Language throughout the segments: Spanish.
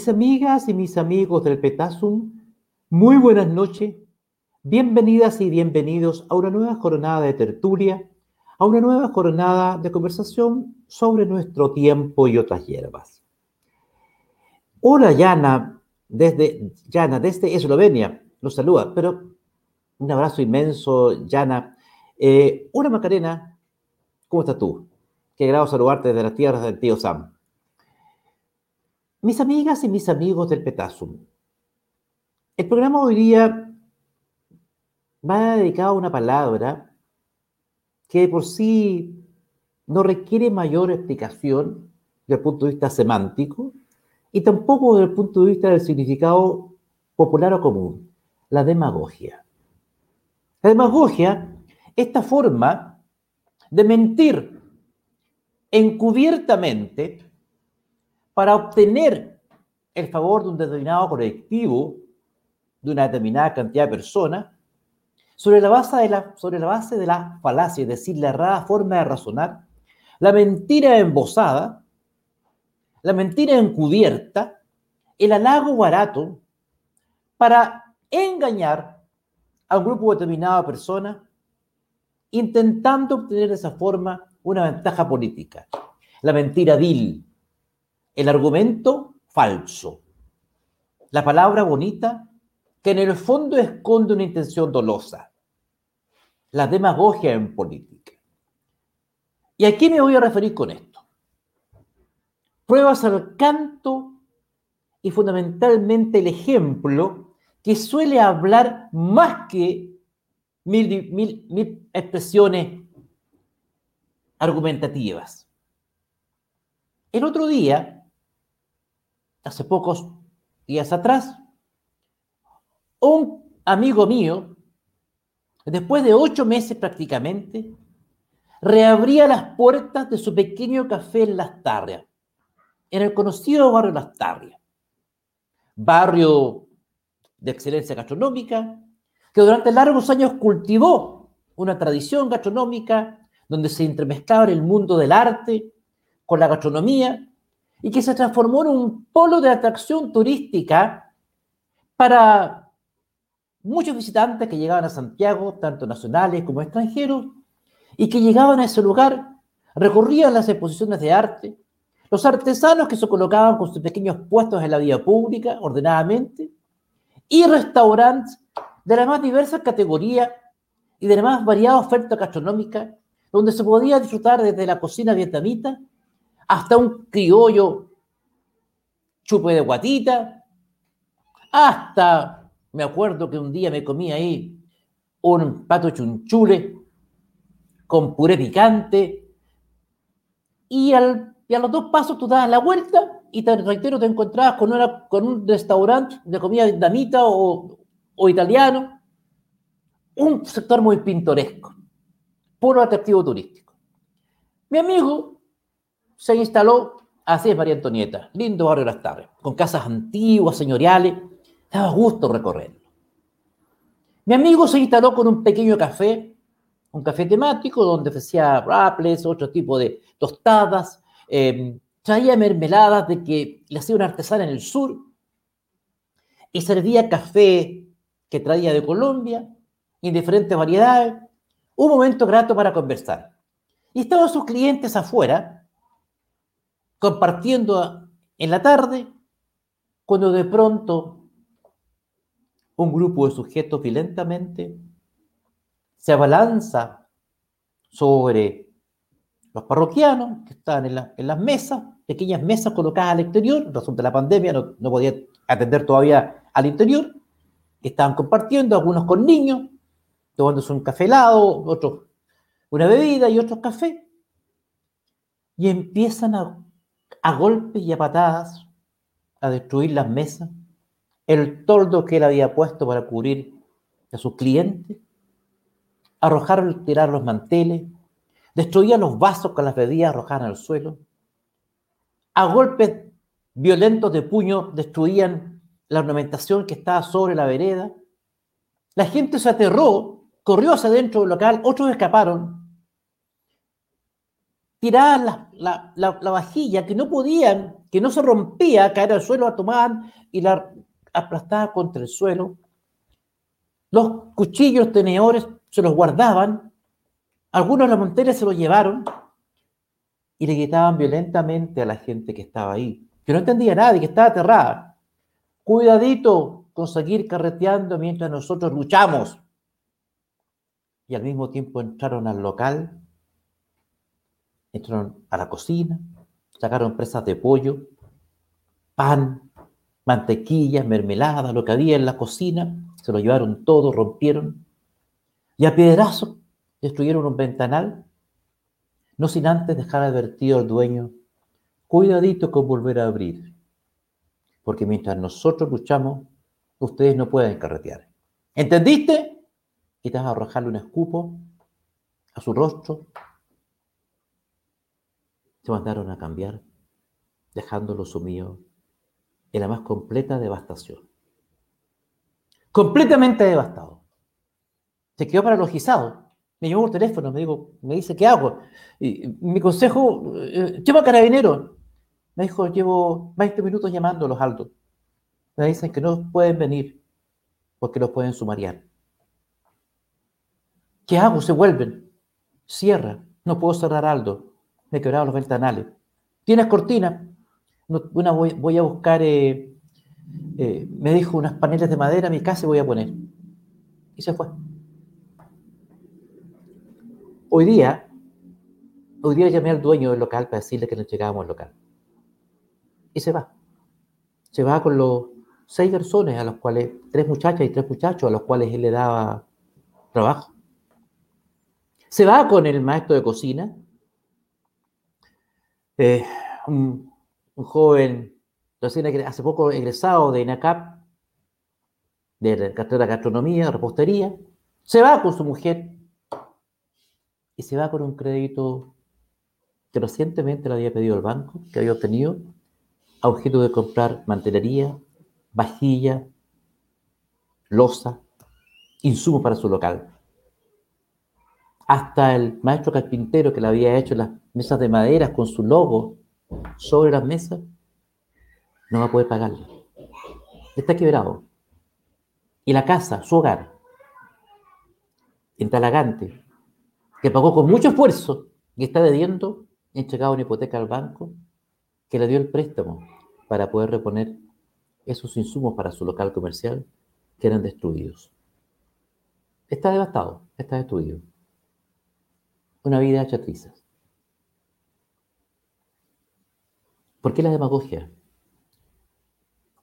Mis amigas y mis amigos del Petasum, muy buenas noches. Bienvenidas y bienvenidos a una nueva jornada de tertulia, a una nueva jornada de conversación sobre nuestro tiempo y otras hierbas. Hola, Yana, desde, Yana, desde Eslovenia, nos saluda, pero un abrazo inmenso, Yana. Eh, hola, Macarena, ¿cómo estás tú? Qué grado saludarte desde las tierras del tío Sam. Mis amigas y mis amigos del Petasum, el programa hoy día va dedicado a una palabra que por sí no requiere mayor explicación desde el punto de vista semántico y tampoco desde el punto de vista del significado popular o común, la demagogia. La demagogia, esta forma de mentir encubiertamente para obtener el favor de un determinado colectivo, de una determinada cantidad de personas, sobre la base de la, sobre la, base de la falacia, es decir, la errada forma de razonar, la mentira embosada, la mentira encubierta, el halago barato, para engañar a un grupo determinado de personas, intentando obtener de esa forma una ventaja política. La mentira vil, el argumento falso. La palabra bonita que en el fondo esconde una intención dolosa. La demagogia en política. ¿Y a qué me voy a referir con esto? Pruebas al canto y fundamentalmente el ejemplo que suele hablar más que mil, mil, mil expresiones argumentativas. El otro día, hace pocos días atrás, un amigo mío, después de ocho meses prácticamente, reabría las puertas de su pequeño café en Las Tarrias, en el conocido barrio Las Tarrias, barrio de excelencia gastronómica, que durante largos años cultivó una tradición gastronómica donde se entremezclaba el mundo del arte con la gastronomía y que se transformó en un polo de atracción turística para muchos visitantes que llegaban a Santiago, tanto nacionales como extranjeros, y que llegaban a ese lugar, recorrían las exposiciones de arte, los artesanos que se colocaban con sus pequeños puestos en la vía pública, ordenadamente, y restaurantes de la más diversa categoría y de la más variada oferta gastronómica, donde se podía disfrutar desde la cocina vietnamita hasta un criollo chupe de guatita, hasta, me acuerdo que un día me comí ahí un pato chunchule con puré picante, y, al, a los dos pasos tú dabas la vuelta y te reitero, te encontrabas con, una, con un restaurante de comida vietnamita o, o italiano, un sector muy pintoresco, puro atractivo turístico. Mi amigo se instaló, así es María Antonieta, lindo barrio de las tardes, con casas antiguas, señoriales, daba gusto recorrerlo. Mi amigo se instaló con un pequeño café, un café temático donde ofrecía raples, otro tipo de tostadas, em, traía mermeladas de que le hacía una artesana en el sur y servía café que traía de Colombia en diferentes variedades. Un momento grato para conversar. Y estaban sus clientes afuera compartiendo en la tarde, cuando de pronto un grupo de sujetos violentamente se abalanza sobre los parroquianos que están en, las mesas, pequeñas mesas colocadas al exterior, razón de la pandemia no, no podía atender todavía al interior, estaban compartiendo, algunos con niños, tomándose un café helado, otros una bebida y otros café, y empiezan a a golpes y a patadas a destruir las mesas, el toldo que él había puesto para cubrir a sus clientes, arrojar, tirar los manteles, destruían los vasos con las bebidas arrojadas al suelo, a golpes violentos de puño destruían la ornamentación que estaba sobre la vereda. La gente se aterró, corrió hacia adentro del local, otros escaparon. Tiraban la, la, vajilla que no podían, que no se rompía, caer al suelo, la tomaban y la aplastaban contra el suelo. Los cuchillos, tenedores, se los guardaban. Algunos de los monteres se los llevaron y le gritaban violentamente a la gente que estaba ahí, que no entendía nada y que estaba aterrada. Cuidadito con seguir carreteando mientras nosotros luchamos. Y al mismo tiempo entraron al local entraron a la cocina, sacaron presas de pollo, pan, mantequilla, mermelada, lo que había en la cocina, se lo llevaron todo, rompieron, y a piedrazo destruyeron un ventanal, no sin antes dejar advertido al dueño, cuidadito con volver a abrir, porque mientras nosotros luchamos, ustedes no pueden carretear. ¿Entendiste? A arrojarle un escupo a su rostro se mandaron a cambiar, dejándolo sumido en la más completa devastación. Completamente devastado. Se quedó paralogizado. Me llamó por teléfono, me, dijo, me dice, ¿qué hago? Y, mi consejo, eh, lleva carabinero. Me dijo, llevo 20 minutos llamando a los altos. Me dicen que no pueden venir porque los pueden sumariar. ¿Qué hago? Se vuelven. Cierra. No puedo cerrar Aldo me quebraron los ventanales. ¿Tienes cortina? Una voy, a buscar, eh, eh, me dijo, unas paneles de madera a mi casa y voy a poner. Y se fue. Hoy día, hoy día llamé al dueño del local para decirle que nos llegábamos al local. Y se va. Se va con los seis personas a los cuales, tres muchachas y tres muchachos a los cuales él le daba trabajo. Se va con el maestro de cocina, eh, un, joven hace poco egresado de INACAP, de la carrera de gastronomía, repostería, se va con su mujer y se va con un crédito que recientemente le había pedido el banco, que había obtenido, a objeto de comprar mantelería, vajilla, losa, insumo para su local. Hasta el maestro carpintero que le había hecho las mesas de madera con su logo sobre las mesas, no va a poder pagarle. Está quebrado. Y la casa, su hogar, en Talagante, que pagó con mucho esfuerzo y está debiendo, entregado una hipoteca al banco que le dio el préstamo para poder reponer esos insumos para su local comercial que eran destruidos. Está devastado, está destruido. Una vida hecha ¿Por qué la demagogia?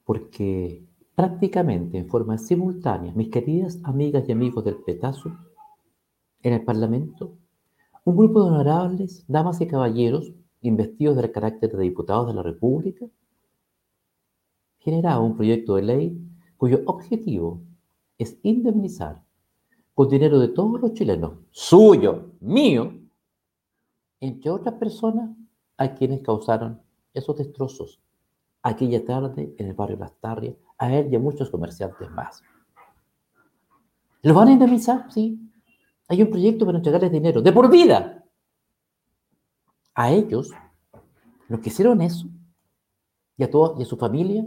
Porque prácticamente en forma simultánea, mis queridas amigas y amigos del petazo, en el Parlamento, un grupo de honorables damas y caballeros investidos del carácter de diputados de la República generaba un proyecto de ley cuyo objetivo es indemnizar con dinero de todos los chilenos, suyo, mío, entre otras personas a quienes causaron esos destrozos aquella tarde en el barrio Las Tarrias, a él y a muchos comerciantes más. ¿Lo van a indemnizar? Sí. Hay un proyecto para entregarles dinero de por vida. A ellos, los que hicieron eso, y a, todos, y a su familia,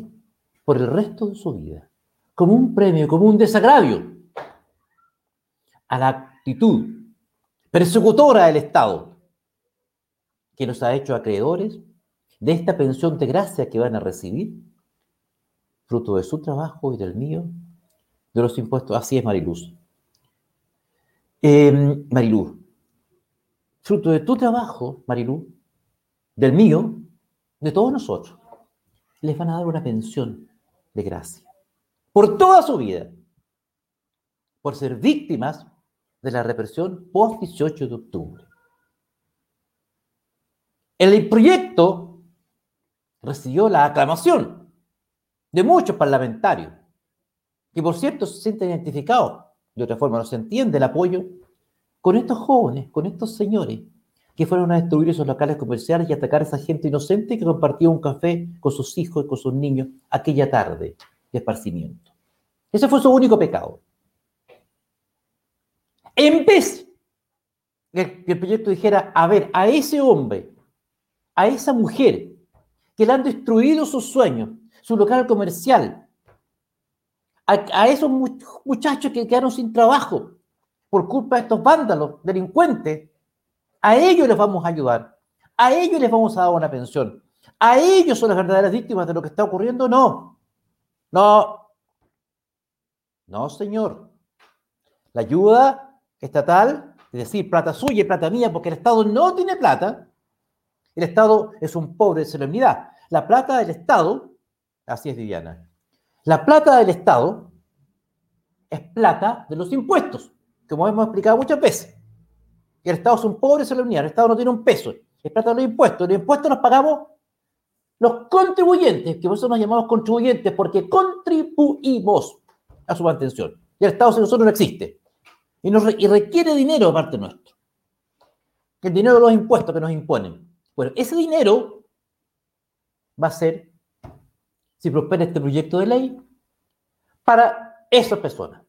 por el resto de su vida, como un premio, como un desagravio a la actitud persecutora del Estado, que los ha hecho acreedores de esta pensión de gracia que van a recibir, fruto de su trabajo y del mío, de los impuestos. Así es, Mariluz. Eh, Mariluz, fruto de tu trabajo, Mariluz, del mío, de todos nosotros, les van a dar una pensión de gracia por toda su vida, por ser víctimas de la represión post-18 de octubre. El proyecto recibió la aclamación de muchos parlamentarios, que por cierto se sienten identificados, de otra forma no se entiende el apoyo, con estos jóvenes, con estos señores que fueron a destruir esos locales comerciales y atacar a esa gente inocente que compartía un café con sus hijos y con sus niños aquella tarde de esparcimiento. Ese fue su único pecado. En vez que el proyecto dijera, a ver, a ese hombre, a esa mujer que le han destruido sus sueños, su local comercial, a, esos muchachos que quedaron sin trabajo por culpa de estos vándalos, delincuentes, a ellos les vamos a ayudar, a ellos les vamos a dar una pensión, a ellos son las verdaderas víctimas de lo que está ocurriendo, no, no, no, señor. La ayuda estatal, es decir, plata suya y plata mía, porque el Estado no tiene plata, el Estado es un pobre de solemnidad. La plata del Estado, así es Viviana, la plata del Estado es plata de los impuestos, como hemos explicado muchas veces. El Estado es un pobre solemnidad, el Estado no tiene un peso, es plata de los impuestos. Los impuestos los pagamos los contribuyentes, que por eso nos llamamos contribuyentes, porque contribuimos a su mantención. Y el Estado sin nosotros no existe. Y requiere dinero de parte nuestro. El dinero de los impuestos que nos imponen. Bueno, ese dinero va a ser, si prospera este proyecto de ley, para esas personas,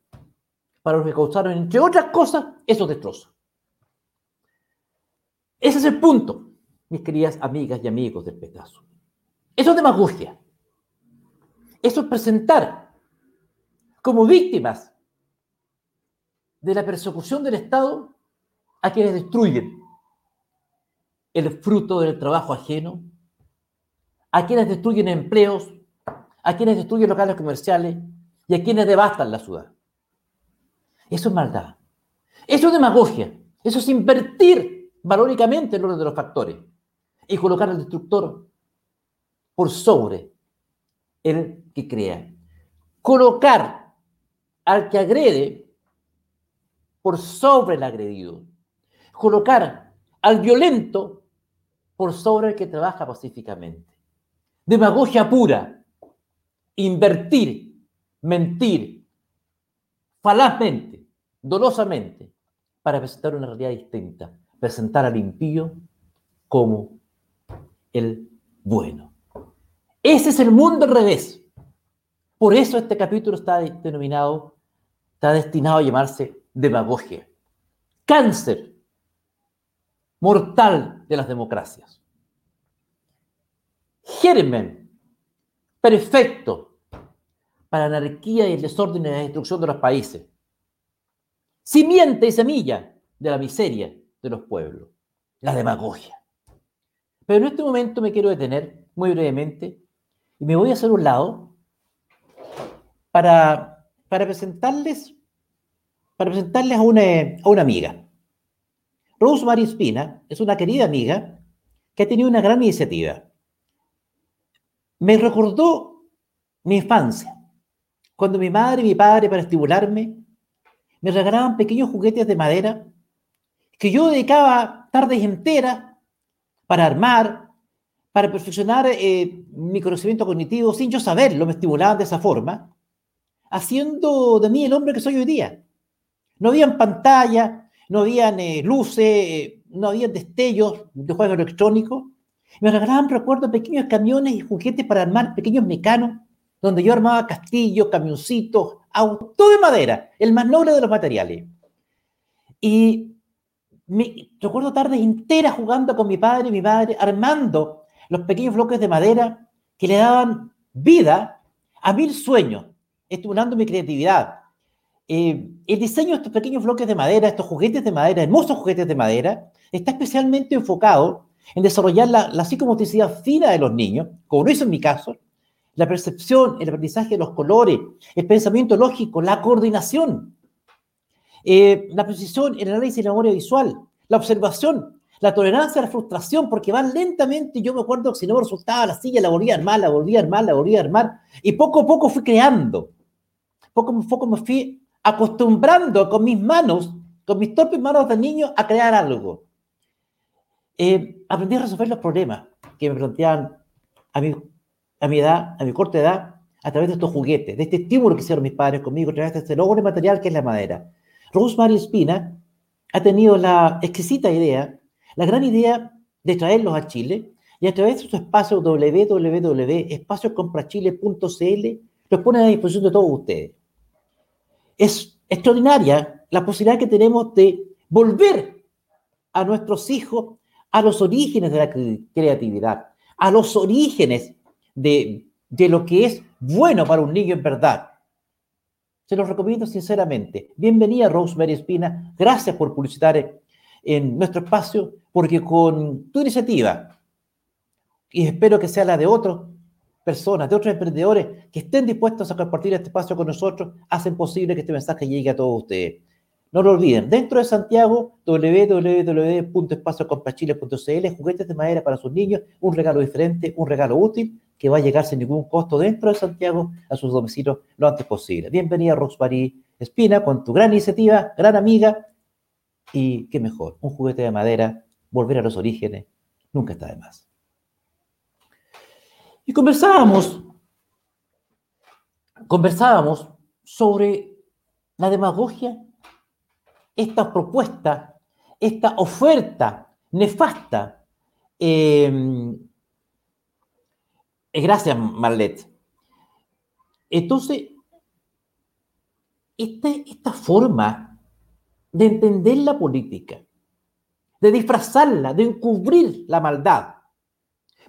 para los que causaron, entre otras cosas, esos destrozos. Ese es el punto, mis queridas amigas y amigos del petazo. Eso es demagogia. Eso es presentar como víctimas de la persecución del Estado a quienes destruyen el fruto del trabajo ajeno, a quienes destruyen empleos, a quienes destruyen locales comerciales y a quienes devastan la ciudad. Eso es maldad. Eso es demagogia. Eso es invertir valóricamente el orden de los factores y colocar al destructor por sobre el que crea. Colocar al que agrede por sobre el agredido. Colocar al violento por sobre el que trabaja pacíficamente. Demagogia pura. Invertir, mentir, falazmente, dolosamente, para presentar una realidad distinta. Presentar al impío como el bueno. Ese es el mundo al revés. Por eso este capítulo está denominado, está destinado a llamarse demagogia. Cáncer mortal de las democracias. Germen perfecto para la anarquía y el desorden y la destrucción de los países. Simiente y semilla de la miseria de los pueblos. La demagogia. Pero en este momento me quiero detener muy brevemente y me voy a hacer un lado para, para presentarles, para presentarles a una, a una amiga. Rosemary Espina es una querida amiga que ha tenido una gran iniciativa. Me recordó mi infancia, cuando mi madre y mi padre, para estimularme, me regalaban pequeños juguetes de madera que yo dedicaba tardes enteras para armar, para perfeccionar eh, mi conocimiento cognitivo sin yo saberlo, me estimulaban de esa forma, haciendo de mí el hombre que soy hoy día. No habían pantalla, no habían eh, luces, eh, no habían destellos de juegos electrónicos. Me regalaban, recuerdo, pequeños camiones y juguetes para armar pequeños mecanos, donde yo armaba castillos, camioncitos, autos, todo de madera, el más noble de los materiales. Y me, recuerdo tardes enteras jugando con mi padre y mi padre, armando los pequeños bloques de madera que le daban vida a mil sueños, estimulando mi creatividad. Eh, el diseño de estos pequeños bloques de madera, estos juguetes de madera, hermosos juguetes de madera, está especialmente enfocado en desarrollar la, la psicomotricidad fina de los niños, como lo hizo en mi caso, la percepción, el aprendizaje de los colores, el pensamiento lógico, la coordinación, eh, la precisión, el análisis de la memoria visual, la observación, la tolerancia a la frustración, porque van lentamente. Yo me acuerdo que si no resultaba la silla, la volvía a armar, la volvía a armar, la volvía a armar. Y poco a poco fui creando. Poco a poco me fui acostumbrando con mis manos, con mis torpes manos de niño, a crear algo. Eh, aprendí a resolver los problemas que me planteaban a mi, a mi edad, a mi corta edad, a través de estos juguetes, de este estímulo que hicieron mis padres conmigo, a través de este logro material que es la madera. Rosemary Espina ha tenido la exquisita idea la gran idea de traerlos a Chile y a través de su espacio www.espaciocomprachile.cl los pone a disposición de todos ustedes. Es extraordinaria la posibilidad que tenemos de volver a nuestros hijos a los orígenes de la creatividad, a los orígenes de, de lo que es bueno para un niño en verdad. Se los recomiendo sinceramente. Bienvenida Rosemary Espina. Gracias por publicitar en nuestro espacio, porque con tu iniciativa, y espero que sea la de otras personas, de otros emprendedores que estén dispuestos a compartir este espacio con nosotros, hacen posible que este mensaje llegue a todos ustedes. No lo olviden, dentro de Santiago, www.espaciocompachile.cl, juguetes de madera para sus niños, un regalo diferente, un regalo útil que va a llegar sin ningún costo dentro de Santiago a sus domicilios lo antes posible. Bienvenida Rosemary Espina con tu gran iniciativa, gran amiga y qué mejor, un juguete de madera, volver a los orígenes, nunca está de más. Y conversábamos, conversábamos sobre la demagogia esta propuesta, esta oferta nefasta. Eh, gracias, Marlet. Entonces, esta, esta forma de entender la política, de disfrazarla, de encubrir la maldad,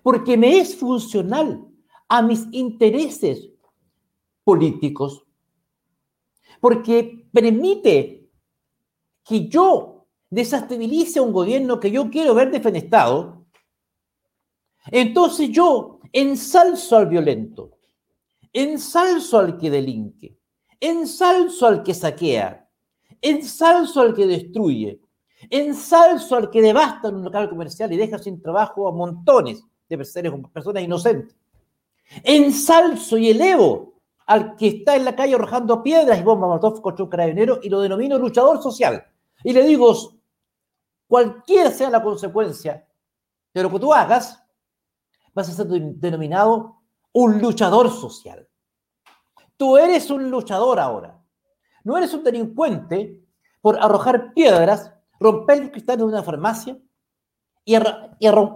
porque me es funcional a mis intereses políticos, porque permite que yo desestabilice a un gobierno que yo quiero ver defenestado, entonces yo ensalzo al violento, ensalzo al que delinque, ensalzo al que saquea, ensalzo al que destruye, ensalzo al que devasta un local comercial y deja sin trabajo a montones de personas inocentes. Ensalzo y elevo al que está en la calle arrojando piedras y bombas molotov contra un carabinero y lo denomino luchador social. Y le digo, cualquiera sea la consecuencia de lo que tú hagas, vas a ser denominado un luchador social. Tú eres un luchador ahora. No eres un delincuente por arrojar piedras, romper el cristal de una farmacia y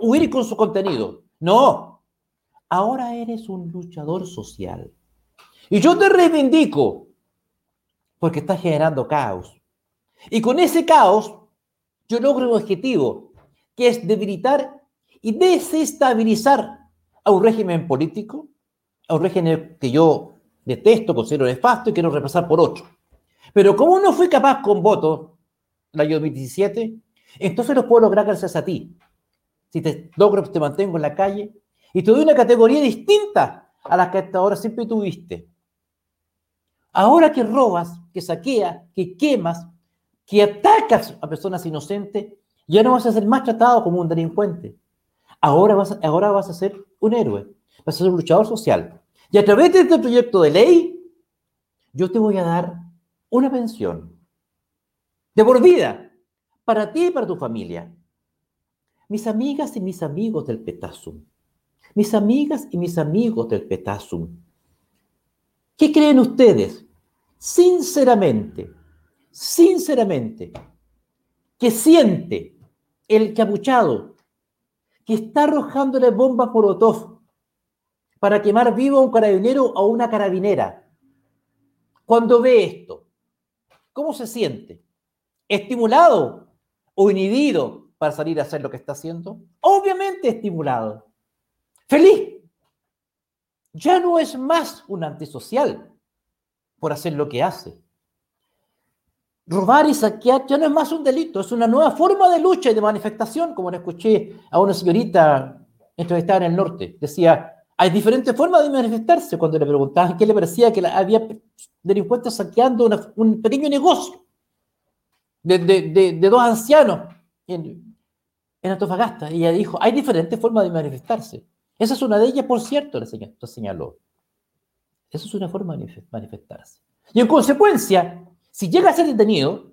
huir con su contenido. No. Ahora eres un luchador social. Y yo te reivindico porque estás generando caos. Y con ese caos, yo logro un objetivo, que es debilitar y desestabilizar a un régimen político, a un régimen que yo detesto, considero nefasto y quiero repasar por otro. Pero como no fui capaz con votos el año 2017, entonces lo puedo lograr gracias a ti. Si te logro, te mantengo en la calle y te doy una categoría distinta a la que hasta ahora siempre tuviste. Ahora que robas, que saqueas, que quemas, que atacas a personas inocentes, ya no vas a ser más tratado como un delincuente. Ahora vas, ahora vas a ser un héroe, vas a ser un luchador social. Y a través de este proyecto de ley, yo te voy a dar una pensión de por vida para ti y para tu familia. Mis amigas y mis amigos del Petasum, mis amigas y mis amigos del Petasum, ¿qué creen ustedes? Sinceramente, sinceramente que siente el capuchado que está arrojándole bombas Molotov para quemar vivo a un carabinero o a una carabinera, cuando ve esto, ¿cómo se siente? ¿Estimulado o inhibido para salir a hacer lo que está haciendo? Obviamente estimulado. Feliz. Ya no es más un antisocial por hacer lo que hace robar y saquear ya no es más un delito, es una nueva forma de lucha y de manifestación, como le escuché a una señorita estaba en el norte. Decía, hay diferentes formas de manifestarse cuando le preguntaban qué le parecía que había delincuentes saqueando un pequeño negocio de, dos ancianos en, Antofagasta. Y ella dijo, hay diferentes formas de manifestarse. Esa es una de ellas, por cierto, le señaló. Esa es una forma de manifestarse. Y en consecuencia, si llega a ser detenido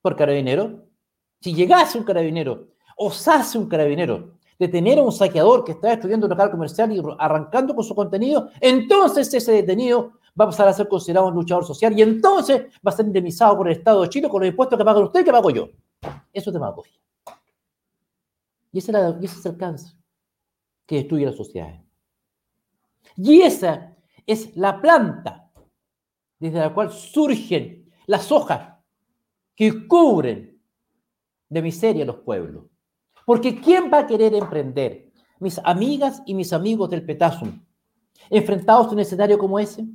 por carabinero, si llegase un carabinero, osase un carabinero detener a un saqueador que está destruyendo un local comercial y arrancando con su contenido, entonces ese detenido va a pasar a ser considerado un luchador social y entonces va a ser indemnizado por el Estado de Chile con los impuestos que pagan usted y que pago yo. Eso es demagogia. Y ese, es el cáncer que destruye la sociedad. Y esa es la planta desde la cual surgen las hojas que cubren de miseria los pueblos. Porque ¿quién va a querer emprender? Mis amigas y mis amigos del Petasum, enfrentados a un escenario como ese.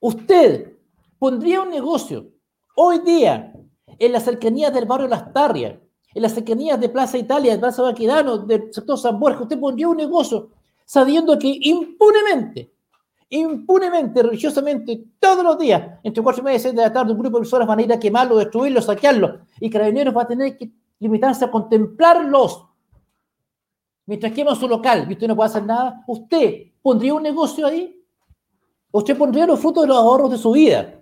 Usted pondría un negocio hoy día en las cercanías del barrio Las Tarrias, en las cercanías de Plaza Italia, de Plaza Baquedano, del sector San Borja, usted pondría un negocio sabiendo que impunemente, impunemente, religiosamente, todos los días, entre cuatro y media y seis de la tarde, un grupo de personas van a ir a quemarlo, destruirlo, saquearlo, y Carabineros va a tener que limitarse a contemplarlos mientras quema su local y usted no puede hacer nada, ¿usted pondría un negocio ahí? ¿Usted pondría los frutos de los ahorros de su vida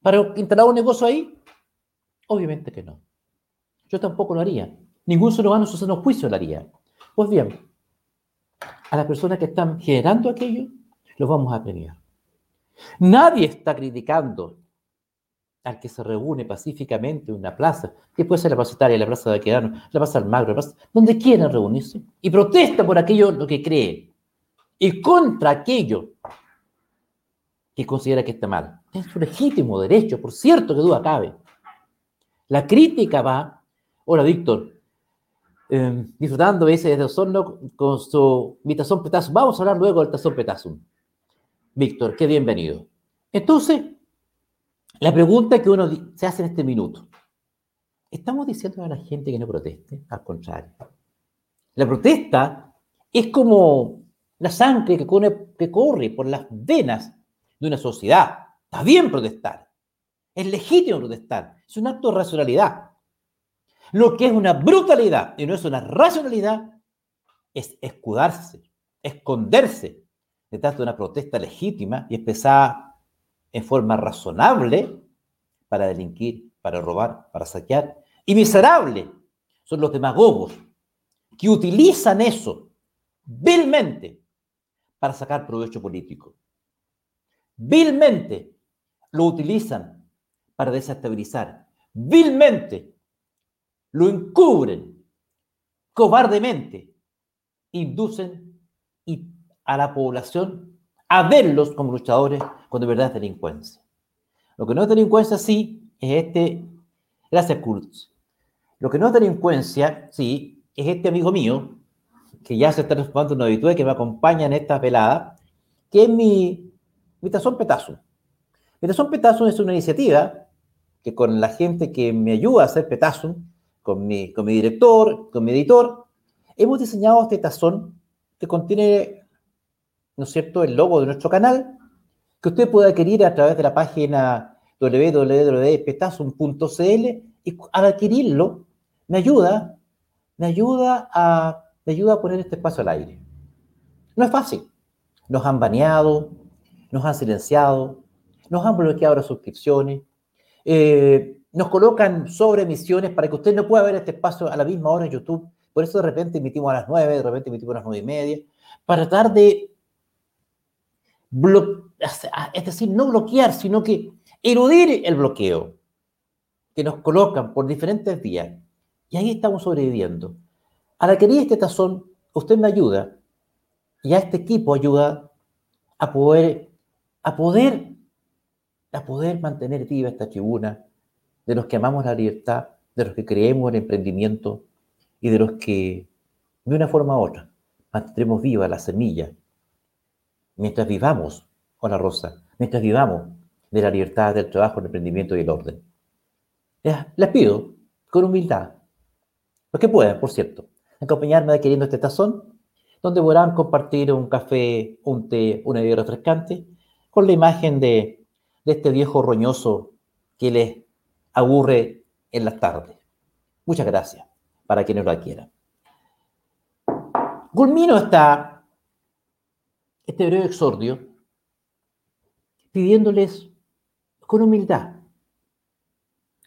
para instalar un negocio ahí? Obviamente que no. Yo tampoco lo haría. Ningún ser humano su seno juicio lo haría. Pues bien, a las personas que están generando aquello, los vamos a premiar. Nadie está criticando al que se reúne pacíficamente en una plaza, que puede ser la plaza Italia, la plaza de Aquedano, la plaza Almagro, la donde quieran reunirse, y protesta por aquello lo que cree, y contra aquello que considera que está mal. Es su legítimo derecho, por cierto que duda cabe. La crítica va, hola Víctor, eh, disfrutando ese desde Osorno con su mi tazón petazo. Vamos a hablar luego del tazón petazo. Víctor, qué bienvenido. Entonces, la pregunta que uno se hace en este minuto, ¿estamos diciendo a la gente que no proteste? Al contrario. La protesta es como la sangre que corre, que corre por las venas de una sociedad. Está bien protestar. Es legítimo protestar. Es un acto de racionalidad. Lo que es una brutalidad y no es una racionalidad es escudarse, esconderse detrás de una protesta legítima y expresada en forma razonable para delinquir, para robar, para saquear. Y miserable son los demagogos que utilizan eso vilmente para sacar provecho político. Vilmente lo utilizan para desestabilizar. Vilmente lo encubren. Cobardemente inducen a la población a verlos como luchadores cuando de verdad es delincuencia. Lo que no es delincuencia, sí, es este, gracias Kurtz, lo que no es delincuencia, sí, es este amigo mío, que ya se está transformando en una habitual, que me acompaña en esta velada, que es mi, mi tazón petazo. Mi tazón petazo es una iniciativa que con la gente que me ayuda a hacer petazo, con mi, director, con mi editor, hemos diseñado este tazón que contiene, ¿no es cierto?, el logo de nuestro canal, que usted puede adquirir a través de la página www.petazum.cl y al adquirirlo me ayuda, me ayuda a, me ayuda a poner este espacio al aire. No es fácil. Nos han baneado, nos han silenciado, nos han bloqueado las suscripciones, eh, nos colocan sobre emisiones para que usted no pueda ver este espacio a la misma hora en YouTube. Por eso de repente emitimos a las 9, de repente emitimos a las 9 y media, para tratar de es decir, no bloquear, sino que eludir el bloqueo que nos colocan por diferentes vías. Y ahí estamos sobreviviendo. A la querida este tazón, usted me ayuda y a este equipo ayuda a poder, a poder, a poder mantener viva esta tribuna de los que amamos la libertad, de los que creemos en el emprendimiento y de los que, de una forma u otra, mantendremos viva la semilla mientras vivamos, la Rosa, mientras vivamos de la libertad, del trabajo, el emprendimiento y el orden. Les pido, con humildad, los que puedan, por cierto, acompañarme adquiriendo este tazón, donde podrán compartir un café, un té, una bebida refrescante, con la imagen de, de este viejo roñoso que les aburre en las tardes. Muchas gracias para quienes lo adquieran. Culmino esta este breve exordio pidiéndoles con humildad,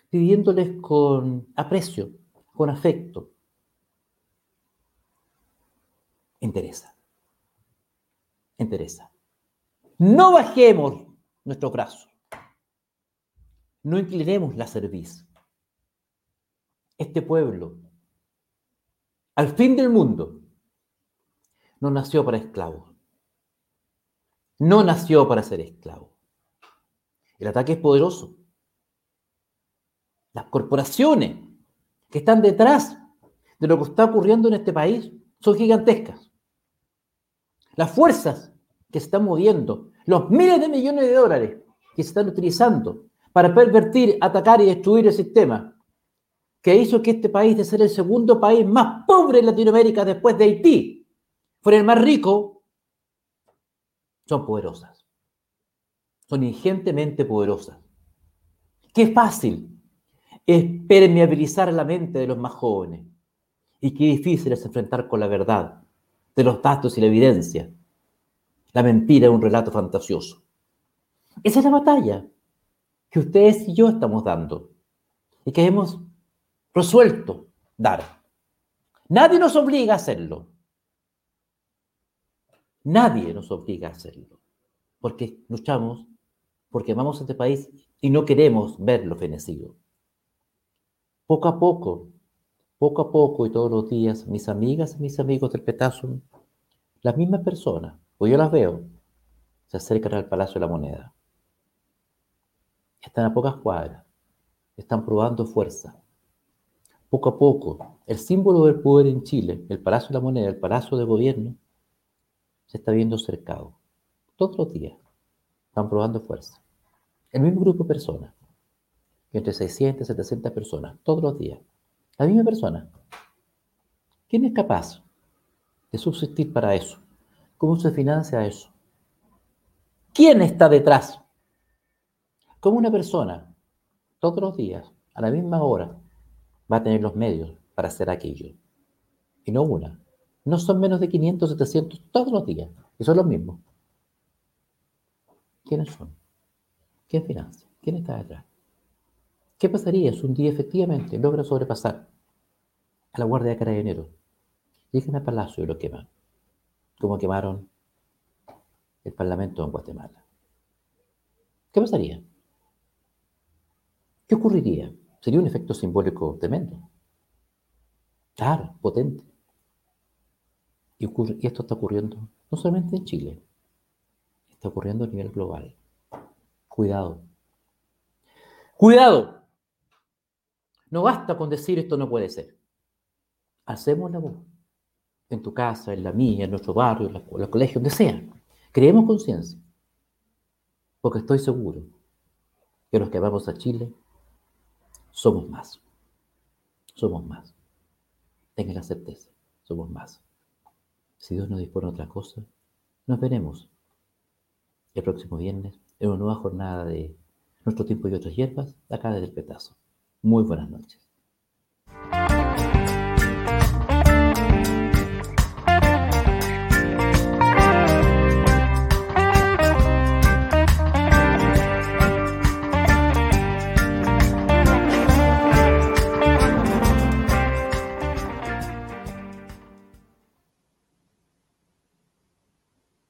pidiéndoles con aprecio, con afecto. Interesa. Interesa. No bajemos nuestros brazos. No inclinemos la cerviz. Este pueblo, al fin del mundo, no nació para esclavos no nació para ser esclavo. El ataque es poderoso. Las corporaciones que están detrás de lo que está ocurriendo en este país son gigantescas. Las fuerzas que se están moviendo, los miles de millones de dólares que se están utilizando para pervertir, atacar y destruir el sistema, que hizo que este país, de ser el segundo país más pobre en Latinoamérica después de Haití, fuera el más rico, son poderosas. Son ingentemente poderosas. Qué fácil es permeabilizar la mente de los más jóvenes y qué difícil es enfrentar con la verdad de los datos y la evidencia. La mentira es un relato fantasioso. Esa es la batalla que ustedes y yo estamos dando y que hemos resuelto dar. Nadie nos obliga a hacerlo. Nadie nos obliga a hacerlo. Porque luchamos, porque amamos a este país y no queremos verlo fenecido. Poco a poco, poco a poco y todos los días, mis amigas y mis amigos del Petazo, las mismas personas, pues yo las veo, se acercan al Palacio de la Moneda. Están a pocas cuadras, están probando fuerza. Poco a poco, el símbolo del poder en Chile, el Palacio de la Moneda, el Palacio de Gobierno, se está viendo cercado. Todos los días están probando fuerza. El mismo grupo de personas, entre 600 y 700 personas, todos los días. La misma persona. ¿Quién es capaz de subsistir para eso? ¿Cómo se financia eso? ¿Quién está detrás? ¿Cómo una persona, todos los días, a la misma hora, va a tener los medios para hacer aquello? Y no una. No son menos de 500, 700 todos los días. Y son los mismos. ¿Quiénes son? ¿Quién financia? ¿Quién está detrás? ¿Qué pasaría si un día efectivamente logra sobrepasar a la Guardia de Carabineros? Llegan al Palacio y lo queman, como quemaron el Parlamento en Guatemala. ¿Qué pasaría? ¿Qué ocurriría? Sería un efecto simbólico tremendo. Claro, potente. Y, esto está ocurriendo no solamente en Chile, está ocurriendo a nivel global. Cuidado. Cuidado. No basta con decir esto no puede ser. Hacemos la voz. En tu casa, en la mía, en nuestro barrio, en los colegios, donde sea. Creemos conciencia. Porque estoy seguro que los que vamos a Chile somos más. Somos más. Tengan la certeza, somos más. Si Dios nos dispone otra cosa, nos veremos el próximo viernes en una nueva jornada de Nuestro tiempo y otras hierbas, acá desde el Petazo. Muy buenas noches.